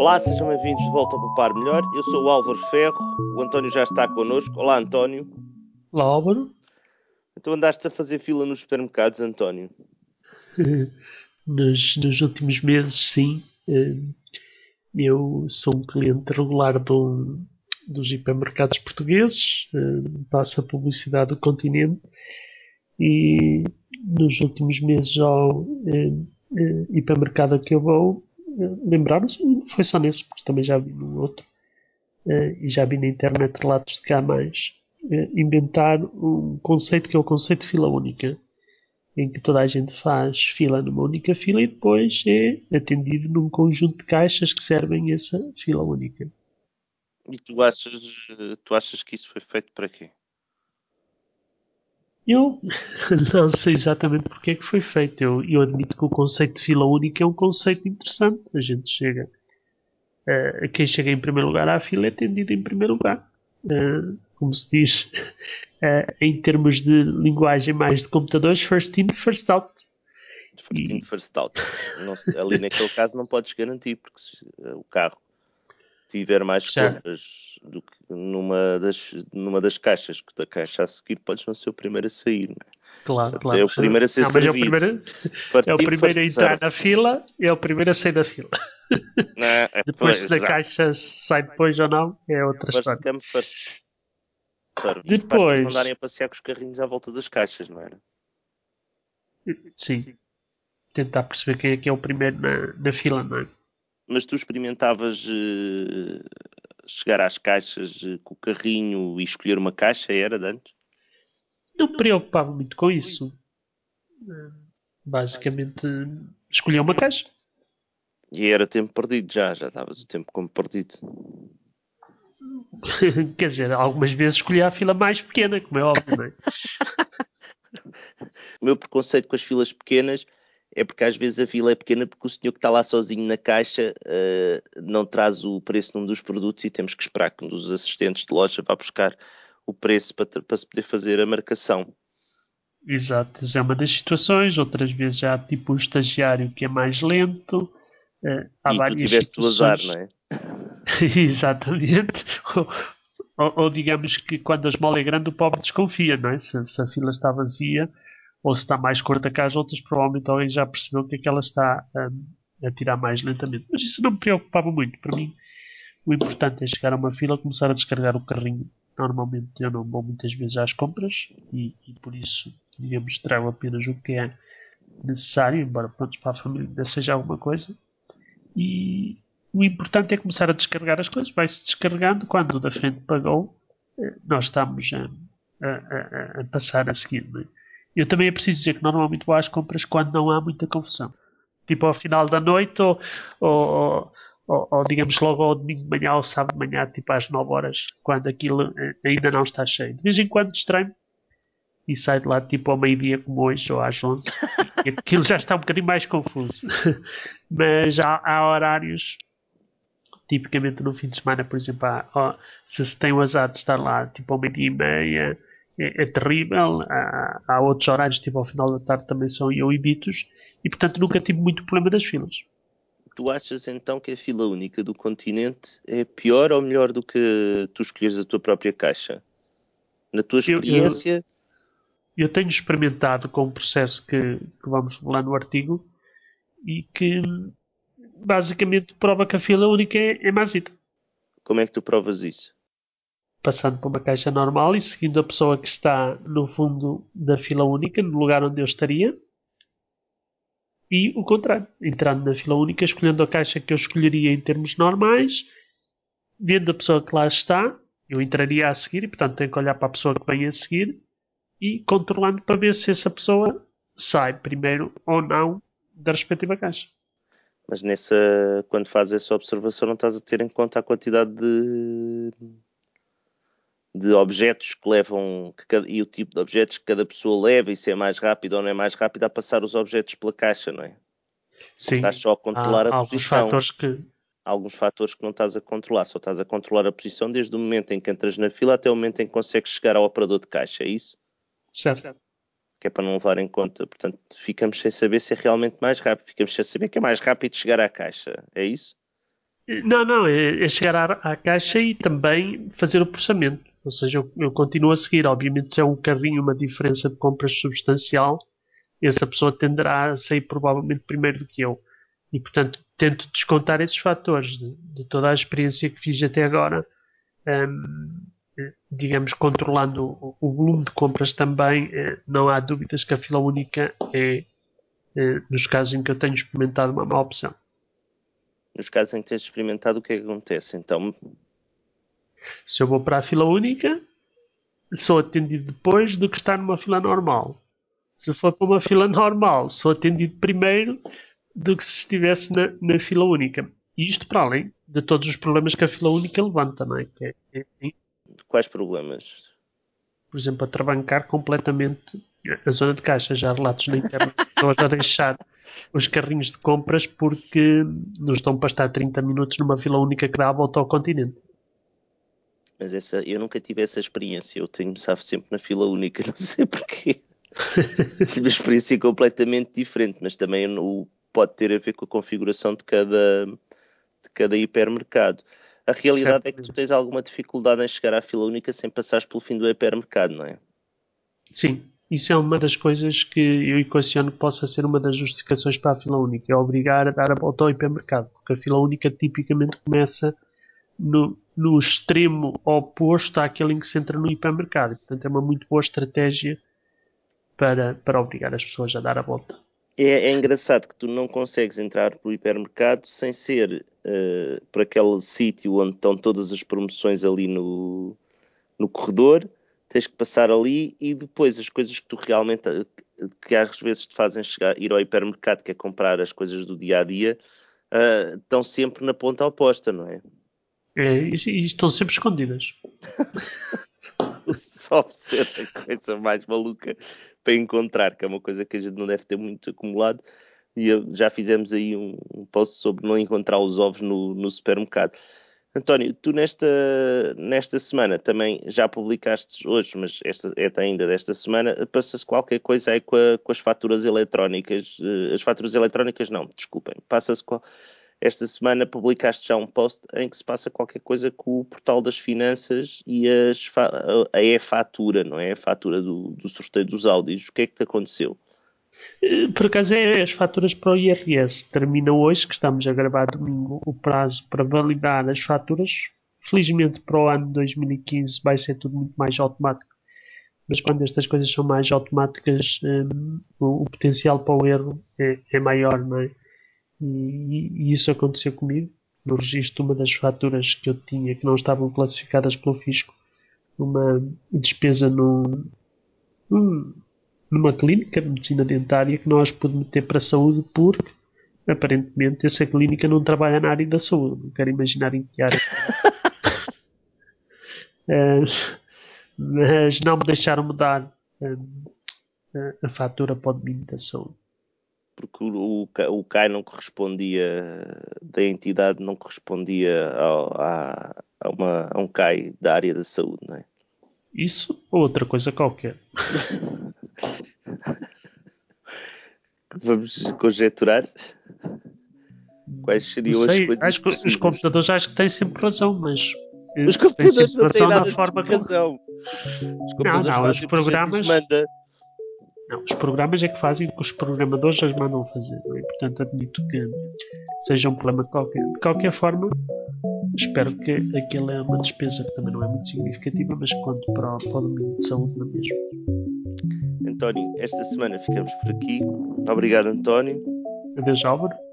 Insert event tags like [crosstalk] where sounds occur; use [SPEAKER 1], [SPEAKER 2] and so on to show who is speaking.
[SPEAKER 1] Olá, sejam bem-vindos de volta ao Poupar Melhor. Eu sou o Álvaro Ferro, o António já está connosco. Olá, António.
[SPEAKER 2] Olá, Álvaro.
[SPEAKER 1] Então andaste a fazer fila nos supermercados, António? [laughs]
[SPEAKER 2] nos, nos últimos meses, sim. Eh, eu sou um cliente regular do, dos hipermercados portugueses, eh, passo a publicidade do continente e nos últimos meses ao eh, hipermercado que eu vou, lembraram-se, não foi só nesse, porque também já vi no outro, e já vi na internet relatos de cá mais, inventar um conceito que é o conceito de fila única em que toda a gente faz fila numa única fila e depois é atendido num conjunto de caixas que servem essa fila única.
[SPEAKER 1] E tu achas, tu achas que isso foi feito para quê?
[SPEAKER 2] Eu [laughs] não sei exatamente porque é que foi feito. Eu, eu admito que o conceito de fila única é um conceito interessante. A gente chega. Uh, quem chega em primeiro lugar à fila é atendido em primeiro lugar. Uh, como se diz uh, [laughs] em termos de linguagem mais de computadores, first in, first out.
[SPEAKER 1] First in, first out. Não, ali naquele caso não podes garantir, porque se o carro tiver mais compras do que numa das, numa das caixas, que da caixa a seguir podes não ser o primeiro a sair, não é?
[SPEAKER 2] Claro, claro. É
[SPEAKER 1] o primeiro a ser não, servido. É o primeiro,
[SPEAKER 2] é o primeiro a entrar serve. na fila e é o primeiro a sair da fila. Não, é, [laughs] depois, se da caixa sai depois ou não, é outra
[SPEAKER 1] first
[SPEAKER 2] história.
[SPEAKER 1] Come, first
[SPEAKER 2] Claro, Depois.
[SPEAKER 1] mandarem a passear com os carrinhos à volta das caixas, não era?
[SPEAKER 2] Sim. Tentar perceber quem é que é o primeiro na, na fila, não é?
[SPEAKER 1] Mas tu experimentavas uh, chegar às caixas uh, com o carrinho e escolher uma caixa, era de antes?
[SPEAKER 2] Não me preocupava muito com isso. Basicamente, escolhia uma caixa.
[SPEAKER 1] E era tempo perdido já, já estavas o tempo como perdido. [laughs]
[SPEAKER 2] Quer dizer, algumas vezes escolhi a fila mais pequena, como é óbvio, não é? [laughs]
[SPEAKER 1] o meu preconceito com as filas pequenas é porque às vezes a fila é pequena porque o senhor que está lá sozinho na caixa uh, não traz o preço de um dos produtos e temos que esperar que um dos assistentes de loja vá buscar o preço para, para se poder fazer a marcação.
[SPEAKER 2] Exato, é uma das situações. Outras vezes há tipo um estagiário que é mais lento. Uh, há
[SPEAKER 1] e tu tiveste situações... o azar, não é? [laughs]
[SPEAKER 2] Exatamente. Ou, ou, digamos que quando a esmola é grande o pobre desconfia, não é? Se, se, a fila está vazia ou se está mais curta que as outras, provavelmente alguém já percebeu que aquela está um, a tirar mais lentamente. Mas isso não me preocupava muito. Para mim, o importante é chegar a uma fila, começar a descarregar o carrinho. Normalmente eu não vou muitas vezes às compras e, e por isso, digamos, trago apenas o que é necessário, embora pronto, para a família seja alguma coisa. E, o importante é começar a descarregar as coisas. Vai-se descarregando. Quando o da frente pagou, eh, nós estamos a, a, a, a passar a seguir. É? Eu também é preciso dizer que normalmente vou às compras quando não há muita confusão. Tipo ao final da noite ou, ou, ou, ou digamos logo ao domingo de manhã ou sábado de manhã, tipo às 9 horas, quando aquilo eh, ainda não está cheio. De vez em quando estranho e sai de lá tipo ao meio-dia como hoje ou às 11. aquilo já está um bocadinho mais confuso. [laughs] Mas há, há horários tipicamente no fim de semana, por exemplo, há, se se tem o azar de estar lá tipo ao meio-dia e meia, é, é terrível. Há, há, outros horários, tipo ao final da tarde, também são ioibitos e, portanto, nunca tive muito problema das filas.
[SPEAKER 1] Tu achas então que a fila única do continente é pior ou melhor do que tu escolheres a tua própria caixa? Na tua experiência?
[SPEAKER 2] Eu, eu, eu tenho experimentado com um processo que, que vamos falar no artigo e que basicamente prova que a fila única é, é mazita.
[SPEAKER 1] Como é que tu provas isso?
[SPEAKER 2] Passando por uma caixa normal e seguindo a pessoa que está no fundo da fila única, no lugar onde eu estaria. E o contrário, entrando na fila única, escolhendo a caixa que eu escolheria em termos normais, vendo a pessoa que lá está, eu entraria a seguir e, portanto, tenho que olhar para a pessoa que vem a seguir e controlando para ver se essa pessoa sai primeiro ou não da respectiva caixa.
[SPEAKER 1] Mas nessa, quando fazes essa observação, não estás a ter em conta a quantidade de, de objetos que levam que cada, e o tipo de objetos que cada pessoa leva e se é mais rápido ou não é mais rápido a passar os objetos pela caixa, não é?
[SPEAKER 2] Sim.
[SPEAKER 1] Estás só a controlar
[SPEAKER 2] há,
[SPEAKER 1] a posição.
[SPEAKER 2] Fatores que...
[SPEAKER 1] Há alguns fatores que não estás a controlar, só estás a controlar a posição desde o momento em que entras na fila até o momento em que consegues chegar ao operador de caixa, é isso?
[SPEAKER 2] Certo
[SPEAKER 1] que é para não levar em conta. Portanto, ficamos sem saber se é realmente mais rápido, ficamos sem saber que é mais rápido chegar à caixa. É isso?
[SPEAKER 2] Não, não, é, é chegar à, à, caixa e também fazer o processamento. Ou seja, eu, eu, continuo a seguir. Obviamente, se é um carrinho, uma diferença de compras substancial, essa pessoa tenderá a sair provavelmente primeiro do que eu. E, portanto, tento descontar esses fatores de, de toda a experiência que fiz até agora, um, digamos, controlando o, o, volume de compras também. Eh, não há dúvidas que a fila única é, é, nos casos em que eu tenho experimentado, uma má opção
[SPEAKER 1] nos casos em que tens experimentado, o que é que acontece? Então,
[SPEAKER 2] se eu vou para a fila única, sou atendido depois do que estar numa fila normal. Se for para uma fila normal, sou atendido primeiro do que se estivesse na, na fila única. E isto para além de todos os problemas que a fila única levanta, não é? é, é, é
[SPEAKER 1] Quais problemas?
[SPEAKER 2] Por exemplo, a trabancar completamente a zona de caixa. Já há relatos na internet pessoas a deixar os carrinhos de compras porque nos estão para estar 30 minutos numa fila única que dá a volta ao continente.
[SPEAKER 1] Mas essa, eu nunca tive essa experiência. Eu tenho-me sempre na fila única, [laughs] não sei porquê. [laughs] tive uma experiência completamente diferente, mas também o, pode ter a ver com a configuração de cada, de cada hipermercado. A realidade certo. é que tu tens alguma dificuldade em chegar à fila única sem passares pelo fim do hipermercado, não é?
[SPEAKER 2] Sim, isso é uma das coisas que eu equaciono que possa ser uma das justificações para a fila única, é obrigar a dar a volta ao hipermercado, porque a fila única tipicamente começa no, no extremo oposto àquele em que se entra no hipermercado. Portanto, é uma muito boa estratégia para, para obrigar as pessoas a dar a volta.
[SPEAKER 1] É, é engraçado que tu não consegues entrar para o hipermercado sem ser uh, por aquele sítio onde estão todas as promoções ali no, no corredor tens que passar ali e depois as coisas que tu realmente que às vezes te fazem chegar, ir ao hipermercado, que é comprar as coisas do dia a dia, uh, estão sempre na ponta oposta, não é?
[SPEAKER 2] É, e, e estão sempre escondidas. [laughs]
[SPEAKER 1] Só ser a coisa mais maluca para encontrar, que é uma coisa que a gente não deve ter muito acumulado. E já fizemos aí um, um post sobre não encontrar os ovos no, no supermercado. António, tu nesta, nesta semana também já publicaste hoje, mas esta é ainda desta semana, passa-se qualquer coisa aí com, a, com, as faturas eletrónicas. Eh, as faturas eletrónicas não, desculpem. Passa-se qual... Esta semana publicaste já um post em que se passa qualquer coisa com o portal das finanças e a e-fatura, não é? A fatura do, do sorteio dos áudios. O que é que te aconteceu?
[SPEAKER 2] Eh, por acaso é as faturas para o IRS. Termina hoje, que estamos a gravar domingo, o prazo para validar as faturas. Felizmente para o ano 2015 vai ser tudo muito mais automático. Mas quando estas coisas são mais automáticas, um, o, o, potencial para o erro é, é maior, não é? E, e, isso aconteceu comigo. No registro de uma das faturas que eu tinha que não estavam classificadas pelo fisco, uma despesa num, num numa clínica de medicina dentária que nós podemos ter para a saúde porque aparentemente essa clínica não trabalha na área da saúde. Não quero imaginar em que área. uh, [laughs] mas não me deixaram mudar uh, a fatura para o domínio da saúde.
[SPEAKER 1] Porque o, o, CAI não correspondia, da entidade não correspondia ao, a, a, uma, a um CAI da área da saúde, não é?
[SPEAKER 2] Isso ou outra coisa qualquer. [laughs]
[SPEAKER 1] Vamos conjecturar quais seriam sei, as coisas
[SPEAKER 2] acho que Os computadores acho que têm sempre razão, mas
[SPEAKER 1] os computadores não têm nada forma de razão.
[SPEAKER 2] Os computadores não, não, os programas manda. Não, os programas é que fazem o que os programadores as mandam fazer. É? Portanto, admito que seja um problema qualquer. De qualquer forma, espero que aquilo é uma despesa que também não é muito significativa, mas quanto para, para o domínio de saúde não é mesmo.
[SPEAKER 1] António, esta semana ficamos por aqui. Obrigado, António.
[SPEAKER 2] Adeus, Álvaro.